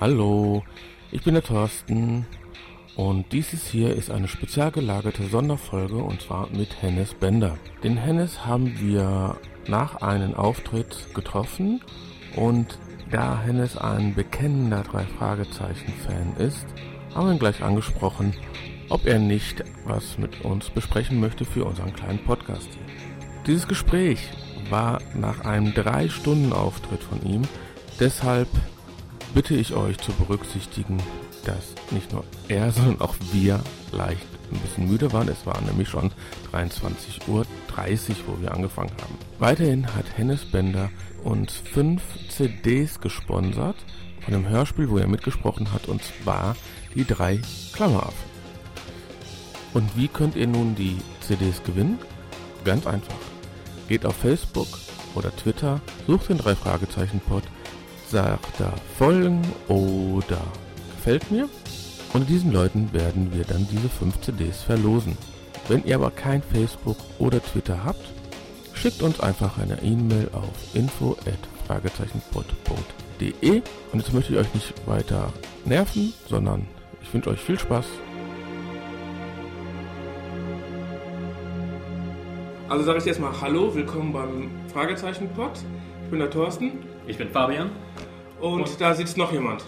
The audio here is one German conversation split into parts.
Hallo, ich bin der Thorsten und dieses hier ist eine spezial gelagerte Sonderfolge und zwar mit Hennes Bender. Den Hennes haben wir nach einem Auftritt getroffen und da Hennes ein bekennender Drei-Fragezeichen-Fan ist, haben wir ihn gleich angesprochen, ob er nicht was mit uns besprechen möchte für unseren kleinen Podcast hier. Dieses Gespräch war nach einem 3-Stunden-Auftritt von ihm, deshalb bitte ich euch zu berücksichtigen, dass nicht nur er, sondern auch wir leicht ein bisschen müde waren. Es war nämlich schon 23.30 Uhr, wo wir angefangen haben. Weiterhin hat Hennes Bender uns fünf CDs gesponsert von einem Hörspiel, wo er mitgesprochen hat, und zwar die drei Klammeraffen. Und wie könnt ihr nun die CDs gewinnen? Ganz einfach. Geht auf Facebook oder Twitter, sucht den drei Fragezeichen Pod sagt da folgen oder gefällt mir. Und diesen Leuten werden wir dann diese 5 CDs verlosen. Wenn ihr aber kein Facebook oder Twitter habt, schickt uns einfach eine E-Mail auf info@fragezeichenpod.de und jetzt möchte ich euch nicht weiter nerven, sondern ich wünsche euch viel Spaß. Also sage ich erstmal Hallo, willkommen beim Fragezeichen-Pod. Ich bin der Thorsten. Ich bin Fabian. Und, Und da sitzt noch jemand.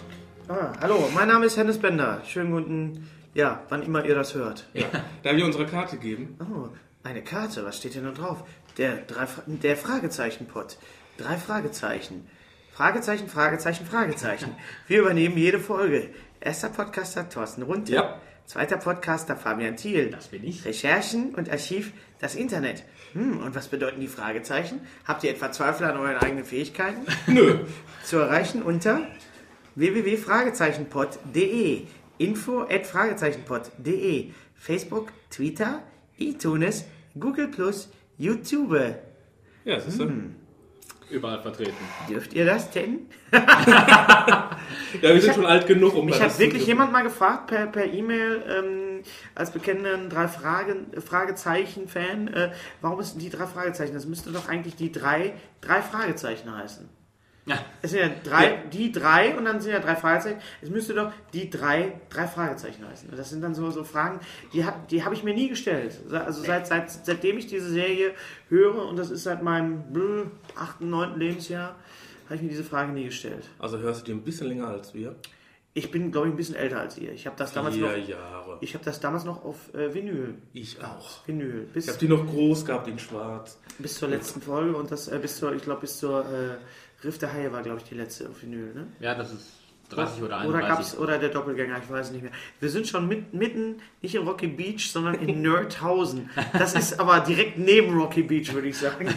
Ah, hallo, mein Name ist Hennes Bender. Schönen guten, ja, wann immer ihr das hört. Ja, da wir unsere Karte geben. Oh, eine Karte, was steht denn da drauf? Der, drei, der Fragezeichen-Pot. Drei Fragezeichen. Fragezeichen, Fragezeichen, Fragezeichen. Wir übernehmen jede Folge. Erster Podcaster Thorsten Runte. Ja. Zweiter Podcaster Fabian Thiel. Das bin ich. Recherchen und Archiv, das Internet. Hm, und was bedeuten die Fragezeichen? Habt ihr etwa Zweifel an euren eigenen Fähigkeiten? Nö. Zu erreichen unter www.fragezeichenpod.de info at fragezeichenpod.de Facebook, Twitter, iTunes, Google+, YouTube. Ja, das ist. Hm. Überall vertreten. Dürft ihr das denn? ja, wir sind hab, schon alt genug, um Mich hat wirklich jemand mal gefragt per, per E-Mail ähm, als bekennenden drei Fragen, Fragezeichen-Fan, äh, warum ist die drei Fragezeichen? Das müsste doch eigentlich die drei, drei Fragezeichen heißen. Ja. Es sind ja drei, ja. die drei und dann sind ja drei Fragezeichen. Es müsste doch die drei, drei Fragezeichen heißen. Das sind dann so, so Fragen, die, die habe ich mir nie gestellt. Also seit, seit, seitdem ich diese Serie höre, und das ist seit meinem achten, neunten Lebensjahr, habe ich mir diese Frage nie gestellt. Also hörst du die ein bisschen länger als wir? Ich bin, glaube ich, ein bisschen älter als ihr. Ich habe das damals Vier noch. Jahre. Ich habe das damals noch auf äh, Vinyl. Ich auch. Vinyl. Bis, ich habe die noch groß gehabt in Schwarz. Bis zur letzten Folge und das äh, bis zur, ich glaube, bis zur äh, Riff der Haie war, glaube ich, die letzte auf Vinyl. Ne? Ja, das ist 30 oder 31. Oder gab's, oder der Doppelgänger, ich weiß nicht mehr. Wir sind schon mit, mitten, nicht in Rocky Beach, sondern in Nerdhausen. Das ist aber direkt neben Rocky Beach, würde ich sagen.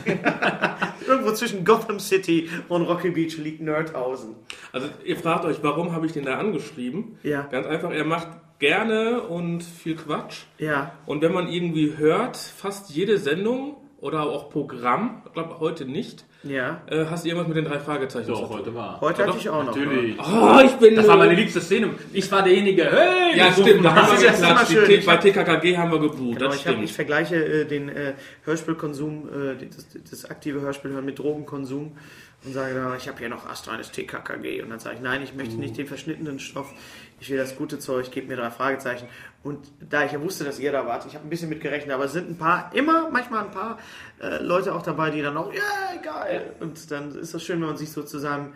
Irgendwo zwischen Gotham City und Rocky Beach liegt Nerdhausen. Also ihr fragt euch, warum habe ich den da angeschrieben? Ja. Ganz einfach, er macht gerne und viel Quatsch. Ja. Und wenn man irgendwie hört, fast jede Sendung oder auch Programm, ich glaube heute nicht, ja. Äh, hast du irgendwas mit den drei Fragezeichen? Doch, heute war. Heute hatte ich auch noch. Natürlich. Oh, ich bin. Das war meine liebste Szene. Ich war derjenige. Hey, ja, stimmt. Da haben wir geklatscht. Bei TKKG haben wir gebucht. Genau, ich, hab, ich, vergleiche äh, den äh, Hörspielkonsum, äh, das, das, aktive Hörspielhören mit Drogenkonsum und sage, ich habe hier noch astreines TKKG. Und dann sage ich, nein, ich möchte uh. nicht den verschnittenen Stoff. Ich will das gute Zeug, gib mir drei Fragezeichen. Und da ich ja wusste, dass ihr da wart, ich habe ein bisschen mitgerechnet, aber es sind ein paar, immer manchmal ein paar äh, Leute auch dabei, die dann auch, ja, yeah, geil. Und dann ist das schön, wenn man sich so zu seinem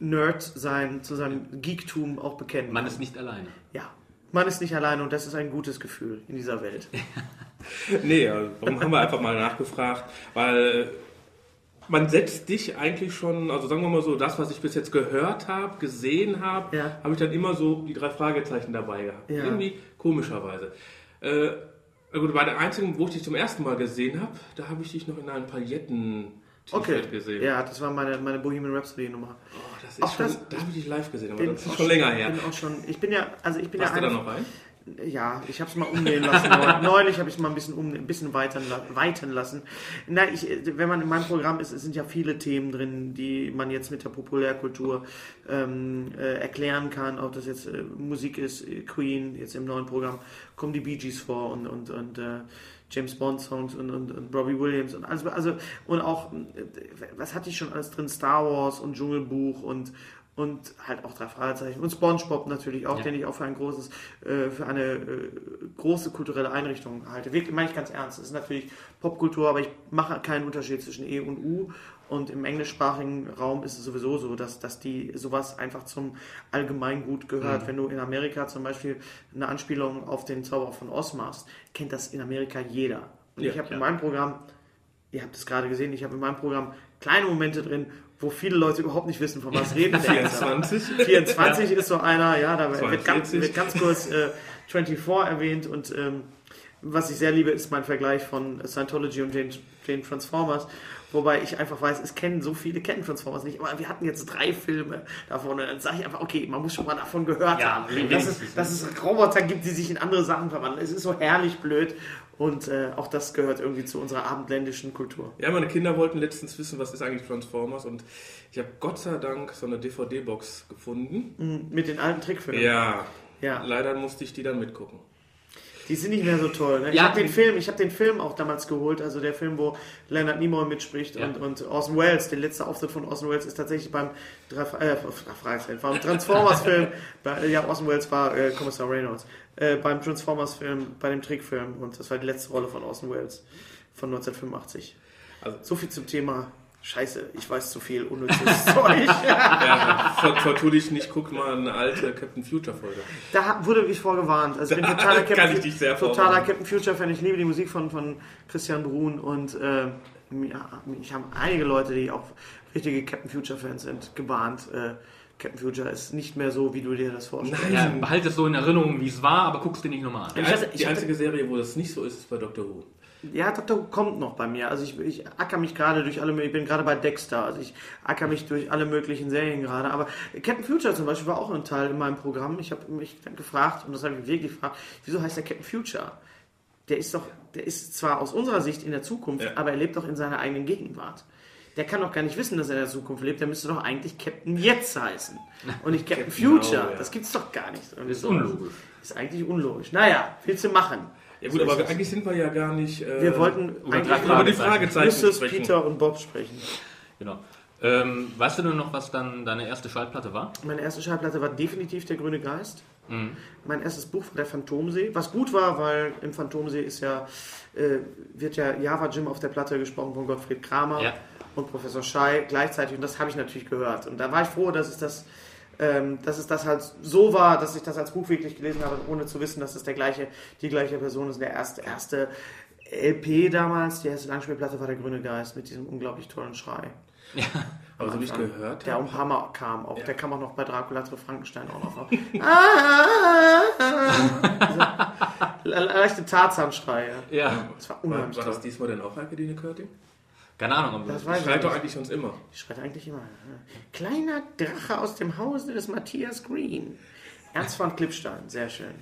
Nerd sein, zu seinem Geektum auch bekennt. Man ist nicht alleine. Ja, man ist nicht alleine und das ist ein gutes Gefühl in dieser Welt. nee, warum haben wir einfach mal nachgefragt? Weil man setzt dich eigentlich schon, also sagen wir mal so, das, was ich bis jetzt gehört habe, gesehen habe, ja. habe ich dann immer so die drei Fragezeichen dabei gehabt. Ja. Irgendwie komischerweise. Äh, gut, bei der einzigen, wo ich dich zum ersten Mal gesehen habe, da habe ich dich noch in einem Pailletten okay. gesehen. Ja, das war meine, meine Bohemian Rhapsody Nummer. Oh, das ist Auch schon, das, da habe ich dich live gesehen, aber das ist schon länger her. Bin auch schon, ich bin ja, also ich bin Passt ja da noch rein? Ja, ich habe es mal umgehen lassen. Neulich habe ich es mal ein bisschen, um, ein bisschen weitern, weiten lassen. Na, ich, wenn man in meinem Programm ist, es sind ja viele Themen drin, die man jetzt mit der Populärkultur ähm, äh, erklären kann. Ob das jetzt äh, Musik ist, Queen, jetzt im neuen Programm kommen die Bee Gees vor und, und, und äh, James Bond Songs und, und, und Robbie Williams und alles, also und auch äh, was hatte ich schon alles drin? Star Wars und Dschungelbuch und und halt auch drei Fragezeichen und SpongeBob natürlich auch, Ja. den ich auch für ein großes, äh, für eine äh, große kulturelle Einrichtung halte. Wirklich, meine ich ganz ernst. Es ist natürlich Popkultur, aber ich mache keinen Unterschied zwischen E und U. Und im englischsprachigen Raum ist es sowieso so, dass, dass die sowas einfach zum Allgemeingut gehört. Wenn du in Amerika zum Beispiel eine Anspielung auf den Zauberer von Oz machst, kennt das in Amerika jeder. Und Ja, ich habe in meinem Programm, ihr habt es gerade gesehen, ich habe in meinem Programm kleine Momente drin, wo viele Leute überhaupt nicht wissen, von was reden wir jetzt. 24. 24 ist so einer, ja, da wird ganz, 42. wird ganz kurz äh, 24 erwähnt und ähm, was ich sehr liebe, ist mein Vergleich von Scientology und den, den Transformers, wobei ich einfach weiß, es kennen so viele kennen Transformers nicht, aber wir hatten jetzt drei Filme davon und dann sage ich einfach, okay, man muss schon mal davon gehört Ja, haben, dass es, dass es Roboter gibt, die sich in andere Sachen verwandeln. Es ist so herrlich blöd und äh, auch das gehört irgendwie zu unserer abendländischen Kultur. Ja, meine Kinder wollten letztens wissen, was ist eigentlich Transformers und ich habe Gott sei Dank so eine DVD-Box gefunden. Mit den alten Trickfilmen. Ja, ja. leider musste ich die dann mitgucken. Die sind nicht mehr so toll. Ne? Ich Ja. habe den Film, ich habe den Film auch damals geholt, also der Film, wo Leonard Nimoy mitspricht Ja. und, und Orson Welles. Der letzte Auftritt von Orson Welles ist tatsächlich beim äh, beim Transformers-Film. ja, Orson Welles war äh, Kommissar Reynolds. Äh, beim Transformers-Film, bei dem Trickfilm und das war die letzte Rolle von Orson Welles von 1985. Also- so viel zum Thema. Scheiße, ich weiß zu viel unnützes Zeug. Ja, ver- vertu dich nicht, guck mal eine alte Captain Future Folge. Da wurde ich vorgewarnt. Also ich bin totaler kann Captain, ich dich sehr totaler vorwarnen. Captain Future Fan. Ich liebe die Musik von, von Christian Brun und äh, ich habe einige Leute, die auch richtige Captain Future Fans sind, gewarnt. Äh, Captain Future ist nicht mehr so, wie du dir das vorstellst. Ja, behalte es so in Erinnerung, wie es war, aber guck's dir nicht nochmal an. Die, Ich hatte- einzige, ich die hatte- einzige Serie, wo das nicht so ist, ist bei Doctor Who. Ja. Who kommt noch bei mir. Also ich, ich acker mich gerade durch alle, ich bin gerade bei Dexter, also ich acker mich durch alle möglichen Serien gerade. Aber Captain Future zum Beispiel war auch ein Teil in meinem Programm. Ich habe mich gefragt, und das habe ich wirklich gefragt, wieso heißt der Captain Future? Der ist doch, der ist zwar aus unserer Sicht in der Zukunft, Ja. aber er lebt doch in seiner eigenen Gegenwart. Der kann doch gar nicht wissen, dass er in der Zukunft lebt. Der müsste doch eigentlich Captain Jetzt heißen. Und nicht Captain Captain Future. Now, ja. Das gibt's doch gar nicht. Ist unlogisch. Ist eigentlich unlogisch. Naja, willst du machen? Ja gut, So aber eigentlich sind wir ja gar nicht... Äh, Wir wollten über über die Fragezeichen. Mrs. sprechen. Peter und Bob sprechen. Genau. Ähm, weißt du denn noch, was dann deine erste Schallplatte war? Meine erste Schallplatte war definitiv Der Grüne Geist. Mein erstes Buch war Der Phantomsee, was gut war, weil im Phantomsee ist ja, äh, wird ja Java Jim auf der Platte gesprochen von Gottfried Kramer Ja. und Professor Schei gleichzeitig und das habe ich natürlich gehört. Und da war ich froh, dass es das, ähm, dass es das halt so war, dass ich das als Buch wirklich gelesen habe, ohne zu wissen, dass es der gleiche, die gleiche Person ist. Der erste, erste LP damals, die erste Langspielplatte war Der Grüne Geist mit diesem unglaublich tollen Schrei. Aber so wie ich gehört Der paar Mal kam. Auch, Ja. Der kam auch noch bei Dracula zu Frankenstein auch noch. Ah, Le- Leichte Tarzanschreie. Ja. Das war unheimlich war das diesmal denn auch Akademie Körting? Keine Ahnung. Aber Das ich Schreit doch eigentlich sonst immer. Die schreit eigentlich immer. Kleiner Drache aus dem Hause des Matthias Green. Ernst von Klippstein, sehr schön.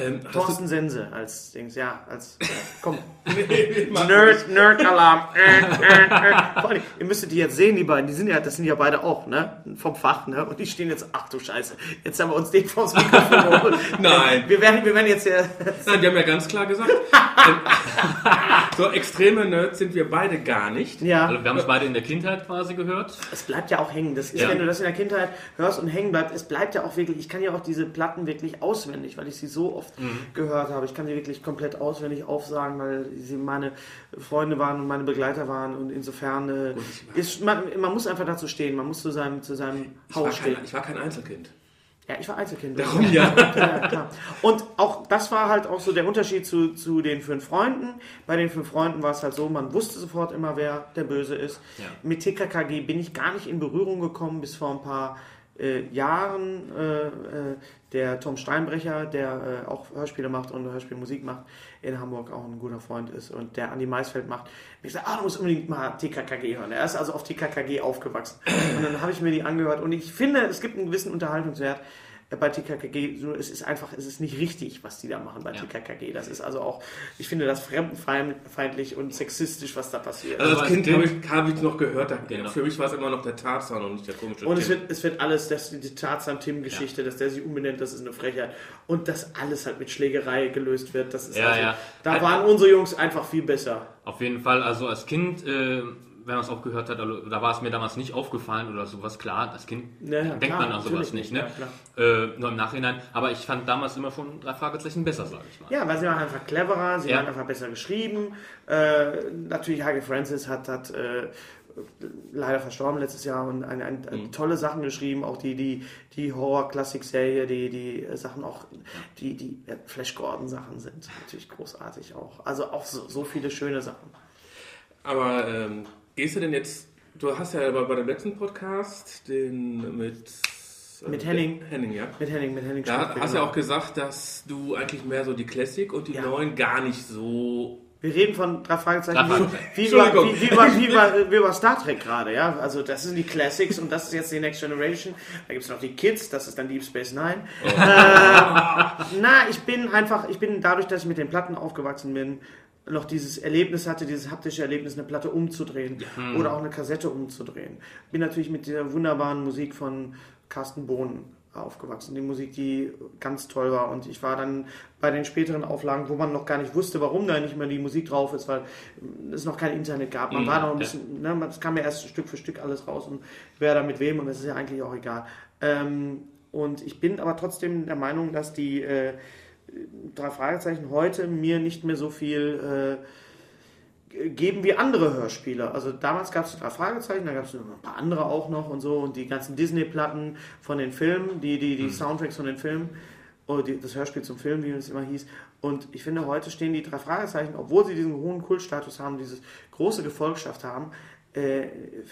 Ähm, Thorsten Sense als Dings, ja, als. Äh, komm. Nerd, Nerd-Alarm. Äh, äh, äh. Vor allem, ihr müsstet die jetzt sehen, die beiden, die sind ja, das sind ja beide auch, ne? Vom Fach, ne? Und die stehen jetzt, ach du Scheiße, jetzt haben wir uns den vors Mikrofon geholt. Nein. Wir werden, wir werden jetzt ja. Nein, die haben ja ganz klar gesagt, so extreme Nerds sind wir beide gar nicht. Ja, Also wir haben es beide in der Kindheit quasi gehört. es bleibt ja auch hängen. Das ist, Ja. wenn du das in der Kindheit hörst und hängen bleibt, es bleibt ja auch wirklich, ich kann ja auch diese Platten wirklich auswendig, weil ich sie so oft gehört habe. Ich kann sie wirklich komplett auswendig aufsagen, weil sie meine Freunde waren und meine Begleiter waren und insofern äh, ist, man, man muss einfach dazu stehen, man muss zu seinem, zu seinem Ich Haus stehen. kein, ich war kein Einzelkind. Ja, ich war Einzelkind. Darum ja. ja, klar. Und auch das war halt auch so der Unterschied zu, zu den fünf Freunden. Bei den fünf Freunden war es halt so, man wusste sofort immer, wer der Böse ist. Ja. Mit TKKG bin ich gar nicht in Berührung gekommen bis vor ein paar äh, Jahren. Äh, äh, der Tom Steinbrecher, der äh, auch Hörspiele macht und Hörspielmusik macht, in Hamburg auch ein guter Freund ist und der Andi Maisfeld macht. Ich gesagt, ah, du musst unbedingt mal TKKG hören. Er ist also auf TKKG aufgewachsen. Und dann habe ich mir die angehört und ich finde, es gibt einen gewissen Unterhaltungswert. Ja, bei TKKG, so, es ist einfach, es ist nicht richtig, was die da machen bei Ja. TKKG. Das ist also auch, ich finde das fremdenfeindlich und sexistisch, was da passiert. Also Aber als Kind habe ich, hab ich noch gehört, da, Genau. für mich war es immer noch der Tarzan und nicht der komische Und es Tim. wird, es wird alles, das, die Tarzan-Tim-Geschichte, dass der sich umbenennt, das ist eine Frechheit. Und dass alles halt mit Schlägerei gelöst wird, das ist Ja, also, ja. da Halt- waren unsere Jungs einfach viel besser. Auf jeden Fall, also als Kind, äh, wenn man es auch gehört hat, also, da war es mir damals nicht aufgefallen oder sowas, klar, als Kind Ja, ja, denkt klar, man an sowas nicht, ne? ja, äh, nur im Nachhinein, aber ich fand damals immer schon drei Fragezeichen besser, sage ich mal. Ja, weil sie waren einfach cleverer, sie Ja. waren einfach besser geschrieben. Äh, natürlich, Hage Francis hat, hat äh, leider verstorben letztes Jahr und eine, eine, Mhm. tolle Sachen geschrieben, auch die, die, die Horror-Klassik-Serie, die, die äh, Sachen auch, die, die äh, Flash Gordon-Sachen sind natürlich großartig auch. Also auch so, so viele schöne Sachen. Aber ähm, gehst du denn jetzt, du hast ja bei, bei dem letzten Podcast den mit... äh, Mit Henning. Henning, ja. Mit Henning, mit Henning Da hast du ja genau. auch gesagt, dass du eigentlich mehr so die Classic und die Ja. neuen gar nicht so... Wir reden von drei Fragezeichen wie, wie, wie, wie, wie, über, Star Trek gerade, ja. Also das sind die Classics und das ist jetzt die Next Generation. Da gibt es noch die Kids, das ist dann Deep Space Nine. Äh, na, ich bin einfach, ich bin dadurch, dass ich mit den Platten aufgewachsen bin, noch dieses Erlebnis hatte, dieses haptische Erlebnis, eine Platte umzudrehen oder auch eine Kassette umzudrehen. Bin natürlich mit der wunderbaren Musik von Carsten Bohn aufgewachsen. Die Musik, die ganz toll war. Und ich war dann bei den späteren Auflagen, wo man noch gar nicht wusste, warum da nicht mehr die Musik drauf ist, weil es noch kein Internet gab. Man Mhm, war noch ein ja. bisschen, ne, es kam ja erst Stück für Stück alles raus und wer da mit wem und das ist ja eigentlich auch egal. Ähm, und ich bin aber trotzdem der Meinung, dass die äh, drei Fragezeichen heute mir nicht mehr so viel äh, geben wie andere Hörspiele. Also damals gab es drei Fragezeichen, da gab es noch ein paar andere auch noch und so und die ganzen Disney-Platten von den Filmen, die, die, die Soundtracks von den Filmen, oder die, das Hörspiel zum Film, wie es immer hieß. Und ich finde, heute stehen die drei Fragezeichen, obwohl sie diesen hohen Kultstatus haben, dieses große Gefolgschaft haben, äh,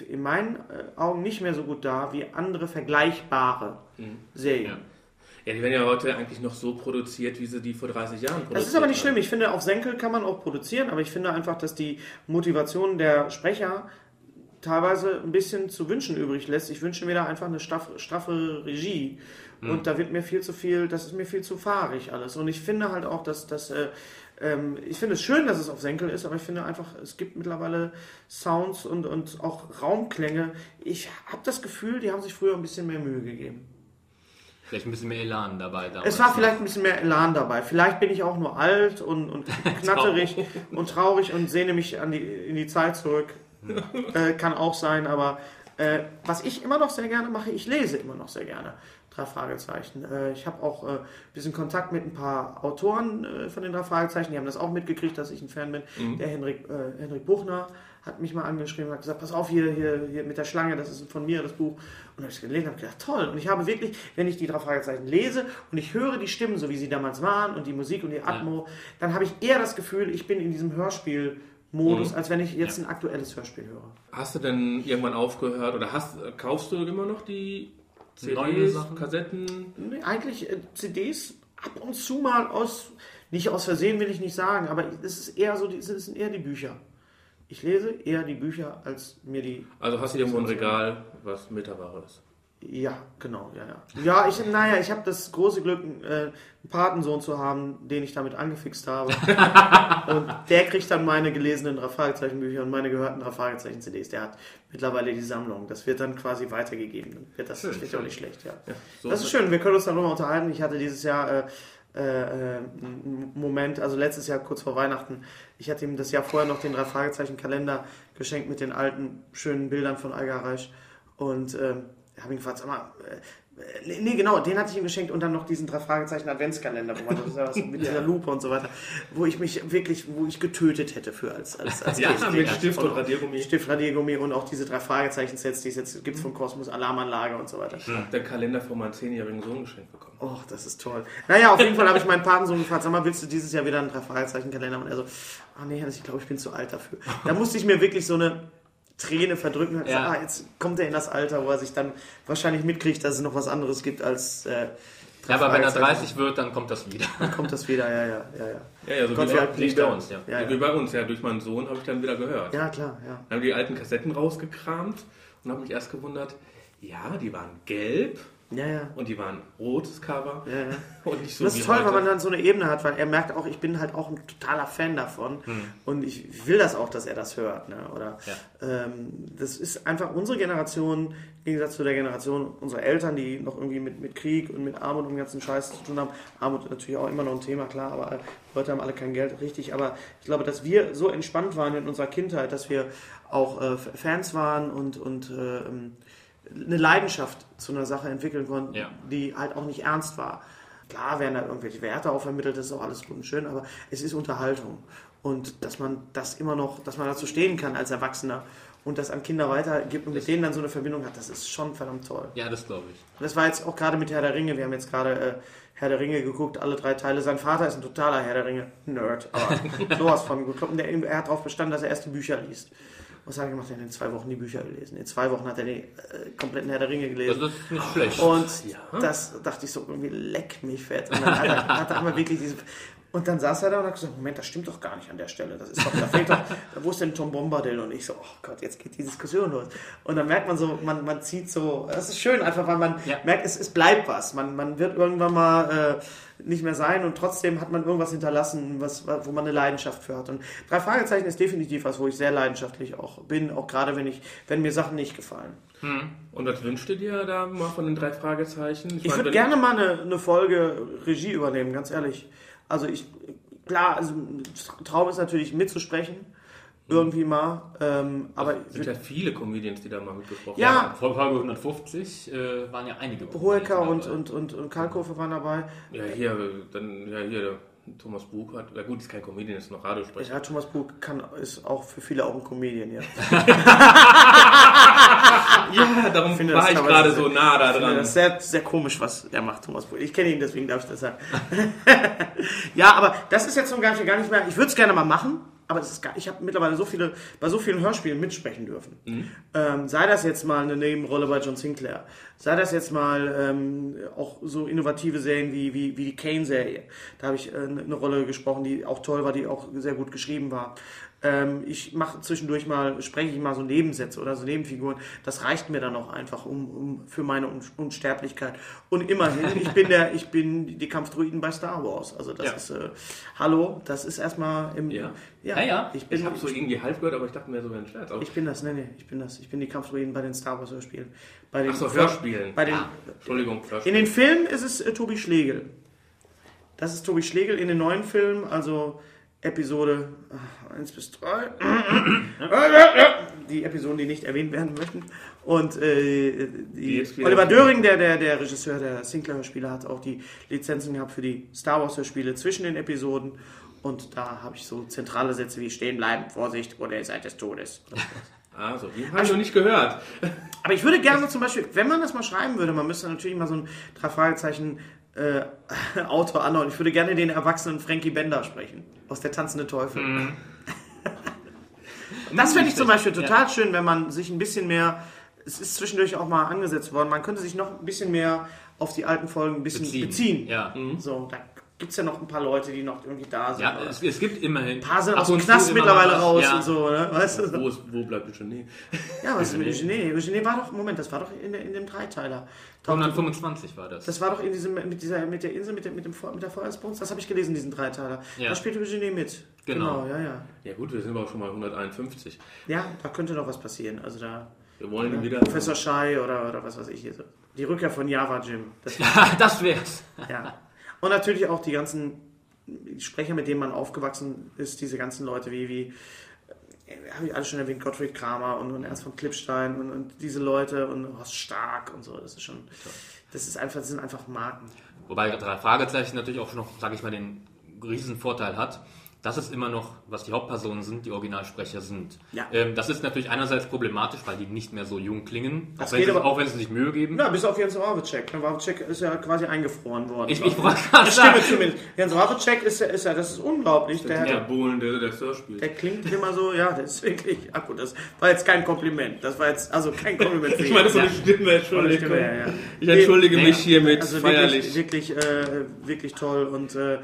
in meinen äh, Augen nicht mehr so gut da wie andere vergleichbare Serien. Ja. Ja, die werden ja heute eigentlich noch so produziert, wie sie die vor 30 Jahren produziert Das ist aber nicht haben. schlimm. Ich finde, auf Senkel kann man auch produzieren, aber ich finde einfach, dass die Motivation der Sprecher teilweise ein bisschen zu wünschen übrig lässt. Ich wünsche mir da einfach eine straffe, straffe Regie. Und da wird mir viel zu viel, das ist mir viel zu fahrig alles. Und ich finde halt auch, dass das, äh, ähm, ich finde es schön, dass es auf Senkel ist, aber ich finde einfach, es gibt mittlerweile Sounds und, und auch Raumklänge. Ich habe das Gefühl, die haben sich früher ein bisschen mehr Mühe gegeben. Vielleicht ein bisschen mehr Elan dabei. Damals. Es war vielleicht ein bisschen mehr Elan dabei. Vielleicht bin ich auch nur alt und, und knatterig und traurig und sehne mich an die, in die Zeit zurück. Äh, kann auch sein, aber äh, was ich immer noch sehr gerne mache, ich lese immer noch sehr gerne. Drei Fragezeichen. Äh, ich habe auch äh, ein bisschen Kontakt mit ein paar Autoren äh, von den drei Fragezeichen. Die haben das auch mitgekriegt, dass ich ein Fan bin. Der Henrik, äh, Henrik Buchner hat mich mal angeschrieben und hat gesagt, pass auf hier, hier, hier mit der Schlange, das ist von mir das Buch. Und habe ich gelesen und habe gedacht, toll. Und ich habe wirklich, wenn ich die drei Fragezeichen lese und ich höre die Stimmen, so wie sie damals waren und die Musik und die Atmo, dann habe ich eher das Gefühl, ich bin in diesem Hörspiel-Modus, als wenn ich jetzt ein aktuelles Hörspiel höre. Hast du denn irgendwann aufgehört oder hast, kaufst du immer noch die Neue CDs, Sachen? Kassetten? Nee, eigentlich äh, CDs ab und zu mal aus, nicht aus Versehen will ich nicht sagen, aber es ist eher so, die- es sind eher die Bücher. Ich lese eher die Bücher, als mir die. Also hast du irgendwo ein Regal, was Meterware ist? Ja, genau, ja, ja. Ja, ich, naja, ich habe das große Glück, äh, einen Patensohn zu haben, den ich damit angefixt habe. und der kriegt dann meine gelesenen drei Fragezeichen-Bücher und meine gehörten drei Fragezeichen-CDs. Der hat mittlerweile die Sammlung. Das wird dann quasi weitergegeben. Dann wird das Schön, das wird ja auch nicht schlecht, ja. so das ist schön, wir können uns darüber unterhalten. Ich hatte dieses Jahr äh, äh, äh, Moment, also letztes Jahr kurz vor Weihnachten, ich hatte ihm das Jahr vorher noch den drei Fragezeichen-Kalender geschenkt mit den alten, schönen Bildern von Algarreich. Und ähm, habe ihn gefragt, sag mal, äh, Nee, nee, genau, den hatte ich ihm geschenkt und dann noch diesen drei Fragezeichen Adventskalender, wo man das ist ja was mit dieser Lupe und so weiter, wo ich mich wirklich, wo ich getötet hätte für als als, als Ja, Kind. mit Stift und Radiergummi. Stift, Radiergummi und auch diese drei Fragezeichen-Sets, die es jetzt gibt von Kosmos, Alarmanlage und so weiter. Ich habe den Kalender von meinem zehnjährigen Sohn geschenkt bekommen. Oh, das ist toll. Naja, auf jeden Fall habe ich meinen Patensohn gefragt, sag mal, willst du dieses Jahr wieder einen drei Fragezeichen-Kalender? Und er so, ah nee, ich glaube, ich bin zu alt dafür. Da musste ich mir wirklich so eine Träne verdrücken und Ja. ah, jetzt kommt er in das Alter, wo er sich dann wahrscheinlich mitkriegt, dass es noch was anderes gibt als äh, Ja, aber wenn er Fragezeichen. 30 wird, dann kommt das wieder. Dann kommt das wieder, ja, ja, ja, ja. Ja, ja, so Gott, wie, wie bei, uns, ja. Ja, wie ja. bei uns. Ja, durch meinen Sohn habe ich dann wieder gehört. ja, klar, ja. Dann haben die alten Kassetten rausgekramt und habe mich erst gewundert, ja, die waren gelb, Ja, ja. Und die waren rotes Cover. Ja, ja. Und nicht so das ist toll, heute. weil man dann so eine Ebene hat, weil er merkt auch, ich bin halt auch ein totaler Fan davon und ich will das auch, dass er das hört. Ne? Oder ähm, das ist einfach unsere Generation, im Gegensatz zu der Generation unserer Eltern, die noch irgendwie mit, mit Krieg und mit Armut und dem ganzen Scheiß zu tun haben. Armut ist natürlich auch immer noch ein Thema, klar, aber Leute haben alle kein Geld, richtig. Aber ich glaube, dass wir so entspannt waren in unserer Kindheit, dass wir auch äh, Fans waren und, und äh, eine Leidenschaft zu einer Sache entwickeln konnten, Ja. die halt auch nicht ernst war. Klar werden da irgendwelche Werte auch vermittelt, das ist auch alles gut und schön, aber es ist Unterhaltung. Und dass man das immer noch, dass man dazu stehen kann als Erwachsener und das an Kinder weitergibt und mit denen dann so eine Verbindung hat, das ist schon verdammt toll. Ja, das glaube ich. Und das war jetzt auch gerade mit Herr der Ringe. Wir haben jetzt gerade äh, Herr der Ringe geguckt, alle drei Teile. Sein Vater ist ein totaler Herr der Ringe-Nerd, aber sowas von gekloppt. Er hat darauf bestanden, dass er erst die Bücher liest. Was hat er gemacht? Er hat in zwei Wochen die Bücher gelesen. In zwei Wochen hat er den äh, kompletten Herr der Ringe gelesen. Das ist nicht schlecht. Und das dachte ich so irgendwie, leck mich fett. Und dann hat er, hat er einmal wirklich diese. Und dann saß er da und hat gesagt, Moment, das stimmt doch gar nicht an der Stelle. Das ist doch, da fehlt doch, wo ist denn Tom Bombadil? Und ich so, oh Gott, jetzt geht die Diskussion los. Und dann merkt man so, man, man zieht so, das ist schön einfach, weil man Ja. merkt, es, es bleibt was. Man, man wird irgendwann mal äh, nicht mehr sein und trotzdem hat man irgendwas hinterlassen, was, wo man eine Leidenschaft für hat. Und drei Fragezeichen ist definitiv was, wo ich sehr leidenschaftlich auch bin, auch gerade wenn ich, wenn mir Sachen nicht gefallen. Und was wünscht ihr dir da mal von den drei Fragezeichen? Ich meine, würde gerne mal eine, eine Folge Regie übernehmen, ganz ehrlich. Also ich, klar, also Traum ist natürlich mitzusprechen, irgendwie mal, ähm, aber Es sind ja viele Comedians, die da mal mitgesprochen Ja. haben. Vor Folge 150 äh, waren ja einige. Hohecker und, und, und, und Kalkofe waren dabei. Ja, hier, dann, ja, hier, Thomas Bug hat, ja gut, ist kein Comedian, ist noch Radiosprecher. Ja, Thomas Bug kann, ist auch für viele auch ein Comedian, ja. Ja, darum finde war ich gerade so nah da dran. das ist sehr, sehr komisch, was er macht, Thomas Bug. Ich kenne ihn, deswegen darf ich das sagen. ja, aber das ist jetzt nicht, gar nicht mehr. Ich würde es gerne mal machen, aber das ist gar, ich habe mittlerweile so viele, bei so vielen Hörspielen mitsprechen dürfen. Ähm, sei das jetzt mal eine Nebenrolle bei John Sinclair, sei das jetzt mal ähm, auch so innovative Serien wie, wie, wie die Kane-Serie. Da habe ich äh, eine Rolle gesprochen, die auch toll war, die auch sehr gut geschrieben war. Ähm, ich mache zwischendurch mal, spreche ich mal so Nebensätze oder so Nebenfiguren. Das reicht mir dann auch einfach um, um für meine Un Unsterblichkeit. Und immerhin, ich bin der, ich bin die Kampfdruiden bei Star Wars. Also das Ja. ist, äh, hallo, das ist erstmal im, Ja. ja, Ja, ja. ich bin, Ich habe so irgendwie halb gehört, aber ich dachte mir so ein Scherz. Aber ich bin das, nee, nee, ich bin das. Ich bin die Kampfdruiden bei den Star Wars Hörspielen. Bei den Ach so, Hörspielen. Bei den, Entschuldigung, in Hörspiel. den Filmen ist es äh, Tobi Schlegel. Das ist Tobi Schlegel in den neuen Filmen, also Episode 1 bis 3. die Episoden, die nicht erwähnt werden möchten. Und äh, Die die, Oliver Döring, der, der, der Regisseur der Sinclair-Hörspiele, hat auch die Lizenzen gehabt für die Star Wars-Hörspiele zwischen den Episoden. Und da habe ich so zentrale Sätze wie stehen bleiben, Vorsicht oder ihr seid des Todes. Also, die habe ich noch nicht gehört. Aber ich würde gerne zum Beispiel, wenn man das mal schreiben würde, man müsste natürlich mal so ein drei Fragezeichen äh, Autor anhauen. Ich würde gerne den erwachsenen Frankie Bender sprechen aus der tanzende Teufel. Das fände ich zum Beispiel total schön, wenn man sich ein bisschen mehr, es ist zwischendurch auch mal angesetzt worden, man könnte sich noch ein bisschen mehr auf die alten Folgen ein bisschen beziehen. Beziehen. Ja. So, da gibt es ja noch ein paar Leute, die noch irgendwie da sind. Ja, es, es gibt immerhin. ein paar sind aus dem Knast mittlerweile raus ja. und so, ne? Weißt du? Wo, wo bleibt Eugenie? Ja, was ist mit Eugenie? Eugenie war doch, Moment, das war doch in, in dem Dreiteiler. 125 war das. Das war doch in diesem, mit dieser, mit der Insel, mit der, mit dem, mit der Feuersbrunst, das habe ich gelesen, diesen Dreiteiler. Ja. Da spielt Eugenie mit. Genau. ja, ja. Ja gut, wir sind aber auch schon mal 151. Ja, da könnte noch was passieren. Also da, Wir wollen ihn wieder... Professor Shai oder, oder was weiß ich hier so. Die Rückkehr von Java Jim. Das, Ja, das wär's. ja. Und natürlich auch die ganzen Sprecher, mit denen man aufgewachsen ist, diese ganzen Leute wie, wie äh, habe ich alles schon erwähnt, Gottfried Kramer und, und Ernst von Klippstein und, und diese Leute und Horst Stark und so. Das ist schon, das ist einfach, das sind einfach Marken. Wobei drei Fragezeichen natürlich auch noch, sage ich mal, den riesen Vorteil hat, dass es immer noch, was die Hauptpersonen sind, die Originalsprecher sind. Ja. Ähm, das ist natürlich einerseits problematisch, weil die nicht mehr so jung klingen, Das auch wenn, sie, aber- auch wenn sie sich Mühe geben. Ja, bis auf Jens Wawitschek. Ne, Wawitschek ist ja quasi eingefroren worden. Ich, ich wollte gerade Die Stimme sagen, zumindest. Jens Wawitschek ist ja, ist ja, das ist unglaublich. Der, Der hat, Bohlen, der, der Sir spielt. der klingt immer so, ja, das ist wirklich, ach gut, das war jetzt kein Kompliment. Das war jetzt, also kein Kompliment für Ich meine, so ihn. eine Stimme, Entschuldigung. Stimme, ja, ja. Ich entschuldige Nee, mich hiermit Also feierlich. wirklich, wirklich, äh, wirklich toll und äh,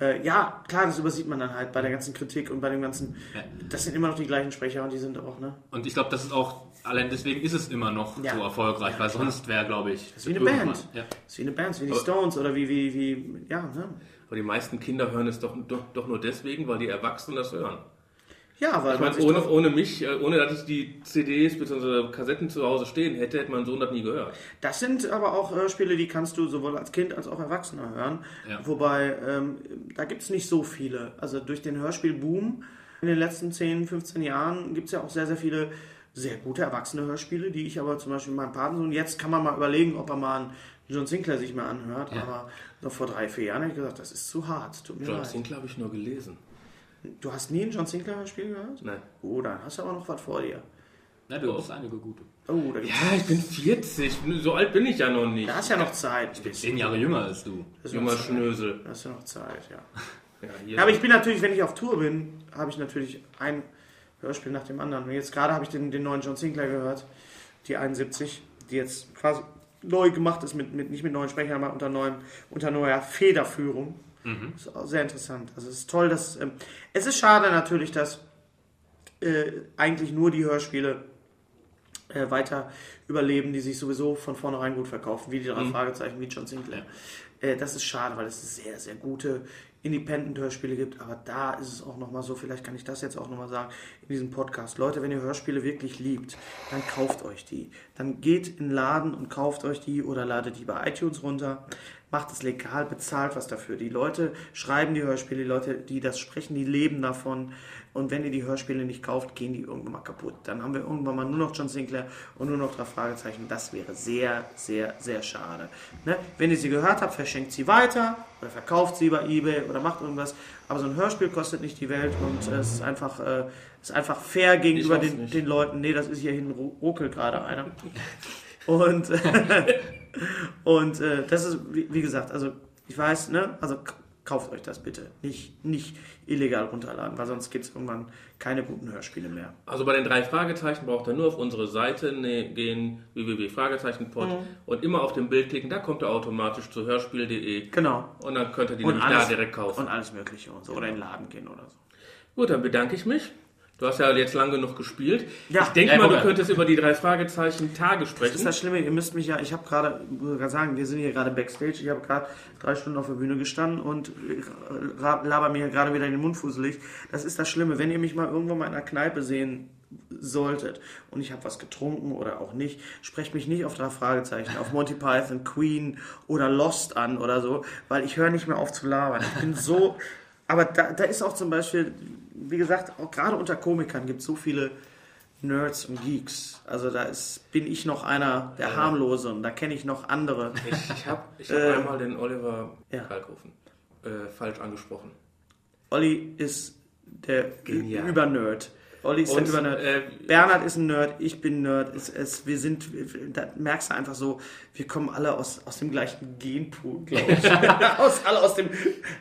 Äh, ja, klar, das übersieht man dann halt bei der ganzen Kritik und bei dem ganzen. Ja. Das sind immer noch die gleichen Sprecher und die sind auch, ne? Und ich glaube, das ist auch, allein deswegen ist es immer noch Ja. so erfolgreich, weil sonst wäre, glaube ich. Das ist wie eine Band. Ja. Das ist wie eine Band, wie die Stones oder wie, wie, wie, ja, ne? Aber die meisten Kinder hören es doch, doch, doch nur deswegen, weil die Erwachsenen das hören. Ja, weil Ich meine, ohne, ohne mich, äh, ohne dass ich die CDs bzw. Kassetten zu Hause stehen hätte, hätte mein Sohn das nie gehört. Das sind aber auch Hörspiele, die kannst du sowohl als Kind als auch Erwachsener hören. Ja. Wobei, ähm, da gibt es nicht so viele. Also durch den Hörspielboom in den letzten 10, 15 Jahren gibt es ja auch sehr, sehr viele sehr gute erwachsene Hörspiele, die ich aber zum Beispiel mit meinem Patensohn, jetzt kann man mal überlegen, ob er mal einen John Sinclair sich mal anhört, Ja. aber noch vor drei, vier Jahren habe ich gesagt, das ist zu hart, tut mir John leid. Sinclair habe ich nur gelesen. Du hast nie ein John Sinclair Hörspiel gehört? Nein. Oh, dann hast du aber noch was vor dir. Ja, du hast einige gute. Oh, da, gibt's, Ja, ich bin 40. So alt bin ich ja noch nicht. da hast du ja noch Zeit. Ich bin zehn Jahre jünger als du. Das ist noch Junger. Schnösel. Da hast du noch Zeit, ja. Ja. Ja, aber ich bin natürlich, wenn ich auf Tour bin, habe ich natürlich ein Hörspiel nach dem anderen. Und jetzt gerade habe ich den, den neuen John Sinclair gehört, die 71, die jetzt quasi neu gemacht ist, mit, mit, nicht mit neuen Sprechern, aber unter, neuem, unter neuer Federführung. Das ist auch sehr interessant. Also es ist toll, dass. Ähm, es ist schade natürlich, dass äh, eigentlich nur die Hörspiele äh, weiter überleben, die sich sowieso von vornherein gut verkaufen, wie die drei Fragezeichen, wie John Sinclair. Äh, das ist schade, weil es sehr, sehr gute Independent-Hörspiele gibt, aber da ist es auch nochmal so, vielleicht kann ich das jetzt auch nochmal sagen in diesem Podcast. Leute, wenn ihr Hörspiele wirklich liebt, dann kauft euch die. Dann geht in den Laden und kauft euch die oder ladet die bei iTunes runter. Macht es legal, bezahlt was dafür. Die Leute schreiben die Hörspiele, die Leute, die das sprechen, die leben davon. Und wenn ihr die Hörspiele nicht kauft, gehen die irgendwann mal kaputt. Dann haben wir irgendwann mal nur noch John Sinclair und nur noch drei Fragezeichen. Das wäre sehr, sehr, sehr schade. Ne? Wenn ihr sie gehört habt, verschenkt sie weiter oder verkauft sie bei Ebay oder macht irgendwas. Aber so ein Hörspiel kostet nicht die Welt und äh, es ist einfach, äh, ist einfach fair gegenüber den, den Leuten. Nee, das ist hier hinten ru- ruckelt gerade einer. Und, und äh, das ist, wie, wie gesagt, also ich weiß, ne, also kauft euch das bitte. Nicht, nicht illegal runterladen, weil sonst gibt es irgendwann keine guten Hörspiele mehr. Also bei den drei Fragezeichen braucht ihr nur auf unsere Seite ne, gehen, www.fragezeichenpod Mhm. und immer auf den Bild klicken, da kommt ihr automatisch zu hörspiel.de Genau. und dann könnt ihr die Und nämlich alles, da direkt kaufen. und alles Mögliche und so. Oder in den Laden gehen oder so. Gut, dann bedanke ich mich. Du hast ja jetzt lang genug gespielt. Ja. ich denke mal, du könntest über die drei Fragezeichen Tage Das ist sprechen. das Schlimme, ihr müsst mich ja, ich habe gerade, ich muss gerade sagen, wir sind hier gerade Backstage, ich habe gerade drei Stunden auf der Bühne gestanden und äh, laber mir gerade wieder in den Mund fusselig. Das ist das Schlimme, wenn ihr mich mal irgendwo mal in einer Kneipe sehen solltet und ich habe was getrunken oder auch nicht, sprecht mich nicht auf drei Fragezeichen, auf Monty Python, Queen oder Lost an oder so, weil ich höre nicht mehr auf zu labern. Ich bin so, aber da, da ist auch zum Beispiel, wie gesagt, auch gerade unter Komikern gibt es so viele Nerds und Geeks. Also da ist, bin ich noch einer der harmlose und da kenne ich noch andere. Ich, ich habe ich hab Äh, einmal den Oliver ja. Kalkofen äh, falsch angesprochen. Olli ist der Genial. Übernerd. Olli ist Und, der Übernerd. äh, Bernhard ist ein Nerd, ich bin Nerd. Es, es, wir sind, da merkst du einfach so, wir kommen alle aus, aus dem gleichen Genpool, glaube ich. aus, alle aus dem,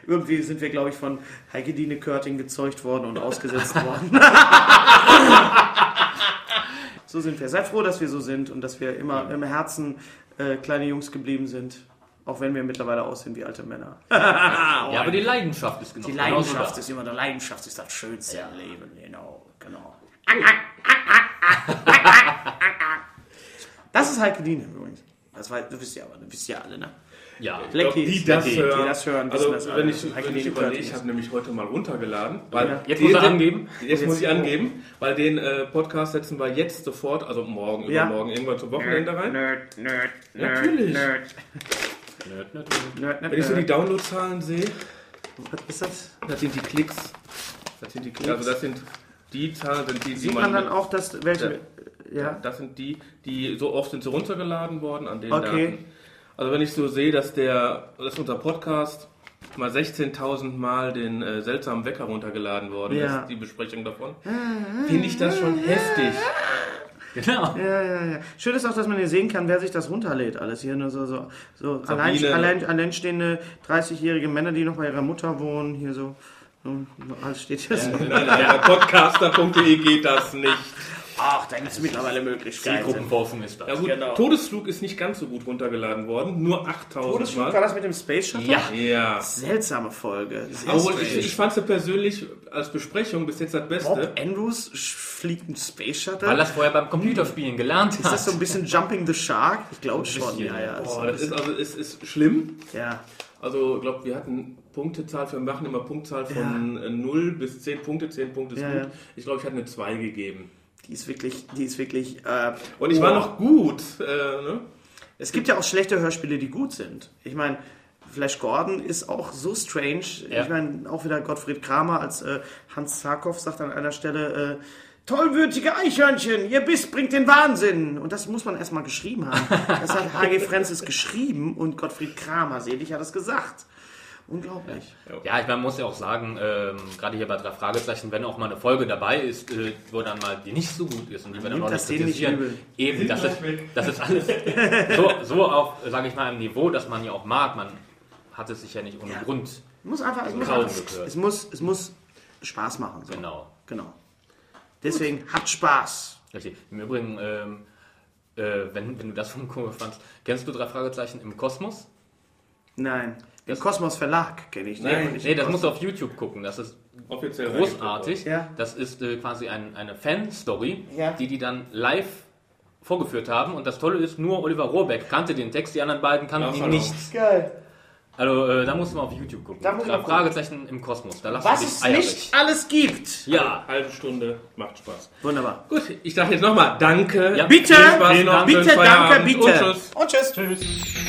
irgendwie sind wir, glaube ich, von Heike Dine Körting gezeugt worden und ausgesetzt worden. so sind wir. Seid froh, dass wir so sind und dass wir immer im Herzen äh, kleine Jungs geblieben sind. Auch wenn wir mittlerweile aussehen wie alte Männer. Ja, aber die Leidenschaft ist genau. Die Leidenschaft ist immer, der Leidenschaft ist das Schönste im Leben. Genau, genau. Das ist Heike Dine übrigens. Das, war, das wisst ihr aber, das wisst ihr alle, ne? Ja. Leckies, die das die, hören. die das hören, wissen also, das alle. wenn Das ich, Heike wenn ich überlege, ich habe nämlich heute mal runtergeladen. Weil Ja. Jetzt den- muss er angeben. Jetzt muss ich Jetzt- angeben, weil den äh, Podcast setzen wir jetzt sofort, also morgen, Ja. übermorgen, irgendwann zum Wochenende rein. Nerd, Nerd, Nerd, Natürlich. Nerd, Nerd, nerd, nerd. Wenn ich so die. Downloadzahlen sehe, Was ist das? das sind die Klicks. Das sind die Klicks. Also das sind die Zahlen, sind die, die Sieht man dann mit- auch, dass welche... Ja. Das sind die, die so oft sind sie runtergeladen worden an den Okay. Daten. Also wenn ich so sehe, dass der, dass unser Podcast mal 16.000 Mal den äh, seltsamen Wecker runtergeladen worden Ja. ist, die Besprechung davon, finde ich das schon heftig. Genau. Ja, ja, ja. Schön ist auch, dass man hier sehen kann, wer sich das runterlädt. Alles hier nur so, so, so allein, allein, alleinstehende 30-jährige Männer, die noch bei ihrer Mutter wohnen. Hier so alles steht hier so. Nein, nein, bei podcaster.de geht das nicht. Ach, da gibt es mittlerweile Möglichkeiten. Zielgruppenforschung ist das. Ja gut, Genau. Todesflug ist nicht ganz so gut runtergeladen worden, nur 8000 Todesflug war Mal. das mit dem Space Shuttle? Ja. Ja. Seltsame Folge. Strange. ich, ich fand sie persönlich als Besprechung bis jetzt das Bob Beste. Andrews sch- fliegt ein Space Shuttle. Weil er es vorher beim Computerspielen gelernt ist das hat. so ein bisschen Jumping the Shark? Ich glaube schon, ja, ja. Boah, das ist also es ist schlimm. ja. Also, ich glaube, wir hatten Punktezahl, wir machen immer Punktzahl von äh, 0 bis 10 Punkte, 10 Punkte ist Ja, gut. ja. Ich glaube, ich hatte eine 2 gegeben. Die ist wirklich, die ist wirklich. Äh, Und ich oh. war noch gut. Äh, ne? Es gibt ja auch schlechte Hörspiele, die gut sind. Ich meine, Flash Gordon ist auch so strange. Ja. Ich meine, auch wieder Gottfried Kramer als äh, Hans Zarkow sagt an einer Stelle, äh, tollwütige Eichhörnchen, ihr Biss bringt den Wahnsinn. Und das muss man erstmal geschrieben haben. Das hat H.G. Francis geschrieben und Gottfried Kramer, selig, hat es gesagt. Unglaublich. Ja, ich meine, man muss ja auch sagen, ähm, gerade hier bei drei Fragezeichen, wenn auch mal eine Folge dabei ist, äh, wo dann mal die nicht so gut ist und die wir dann das nicht kritisieren, eben, das ist, das ist alles so, so auf, sage ich mal, einem Niveau, das man ja auch mag. Man hat es sich ja nicht ohne Ja. Grund. Muss einfach, es muss, einfach es muss, es muss Spaß machen. So. Genau. Genau. Deswegen hat Spaß. Richtig. Im Übrigen, ähm, äh, wenn, wenn du das von cool fandst, kennst du drei Fragezeichen im Kosmos? Nein. Den Kosmos Verlag kenne ich. Nicht Nee, den das musst du auf YouTube gucken. Das ist Offiziell großartig. Ja. Das ist äh, quasi ein, eine Fan-Story, Ja. die die dann live vorgeführt haben. Und das Tolle ist, nur Oliver Rohrbeck kannte den Text, die anderen beiden kannten Ja, ihn nicht. Geil. Also äh, da musst du mal auf YouTube gucken. Da muss ich Drei mal gucken. Fragezeichen im Kosmos. Da lachst Was es nicht alles gibt. Ja, Halbe Stunde, macht Spaß. Wunderbar. Gut, ich sage jetzt nochmal Danke. Ja. Bitte, Spaß bitte, danke, bitte. Und tschüss. Und tschüss. Tschüss.